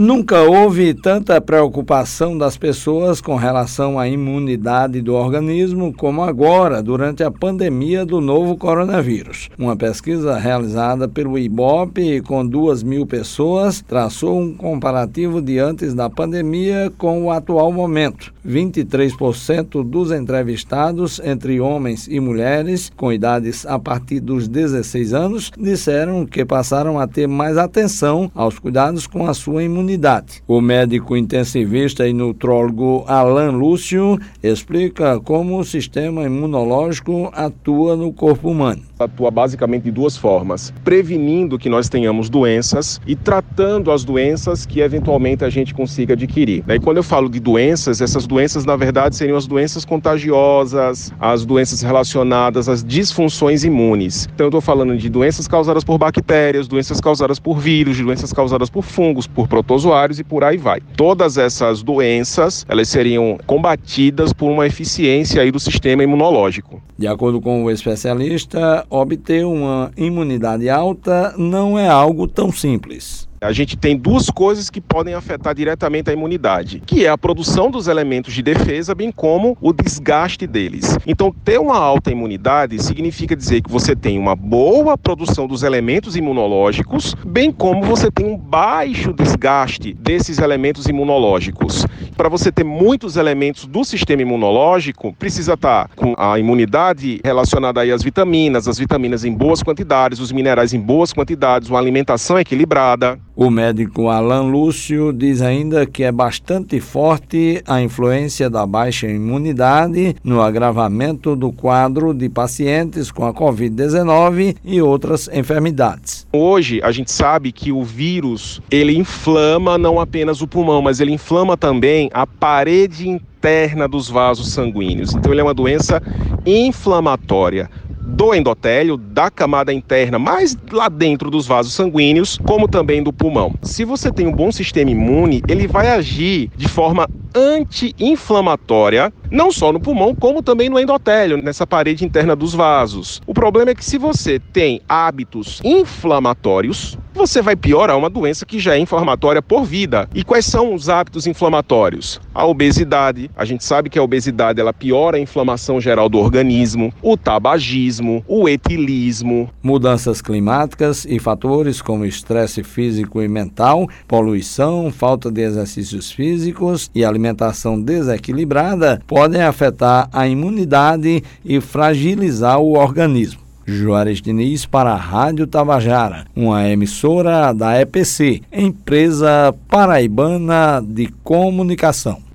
Nunca houve tanta preocupação das pessoas com relação à imunidade do organismo como agora, durante a pandemia do novo coronavírus. Uma pesquisa realizada pelo IBOP com duas mil pessoas traçou um comparativo de antes da pandemia com o atual momento. 23% dos entrevistados, entre homens e mulheres, com idades a partir dos 16 anos, disseram que passaram a ter mais atenção aos cuidados com a sua imunidade O médico intensivista e nutrólogo Alan Lúcio explica como o sistema imunológico atua no corpo humano atua basicamente de duas formas: prevenindo que nós tenhamos doenças e tratando as doenças que eventualmente a gente consiga adquirir. E quando eu falo de doenças, essas doenças na verdade seriam as doenças contagiosas, as doenças relacionadas às disfunções imunes. Então eu estou falando de doenças causadas por bactérias, doenças causadas por vírus, doenças causadas por fungos, por protozoários e por aí vai. Todas essas doenças, elas seriam combatidas por uma eficiência aí do sistema imunológico. De acordo com o especialista, obter uma imunidade alta não é algo tão simples. A gente tem duas coisas que podem afetar diretamente a imunidade, que é a produção dos elementos de defesa, bem como o desgaste deles. Então, ter uma alta imunidade significa dizer que você tem uma boa produção dos elementos imunológicos, bem como você tem um baixo desgaste desses elementos imunológicos. Para você ter muitos elementos do sistema imunológico, precisa estar com a imunidade relacionada aí às vitaminas, as vitaminas em boas quantidades, os minerais em boas quantidades, uma alimentação equilibrada. O médico Alan Lúcio diz ainda que é bastante forte a influência da baixa imunidade no agravamento do quadro de pacientes com a Covid-19 e outras enfermidades. Hoje a gente sabe que o vírus ele inflama não apenas o pulmão, mas ele inflama também a parede interna dos vasos sanguíneos. Então ele é uma doença inflamatória do endotélio, da camada interna, mais lá dentro dos vasos sanguíneos, como também do pulmão. Se você tem um bom sistema imune, ele vai agir de forma anti-inflamatória, não só no pulmão, como também no endotélio, nessa parede interna dos vasos. O problema é que se você tem hábitos inflamatórios, você vai piorar uma doença que já é inflamatória por vida. E quais são os hábitos inflamatórios? A obesidade, a gente sabe que a obesidade ela piora a inflamação geral do organismo, o tabagismo, o etilismo, mudanças climáticas e fatores como estresse físico e mental, poluição, falta de exercícios físicos e alimentação desequilibrada podem afetar a imunidade e fragilizar o organismo. Juarez Diniz para a Rádio Tabajara, uma emissora da EPC, empresa paraibana de comunicação.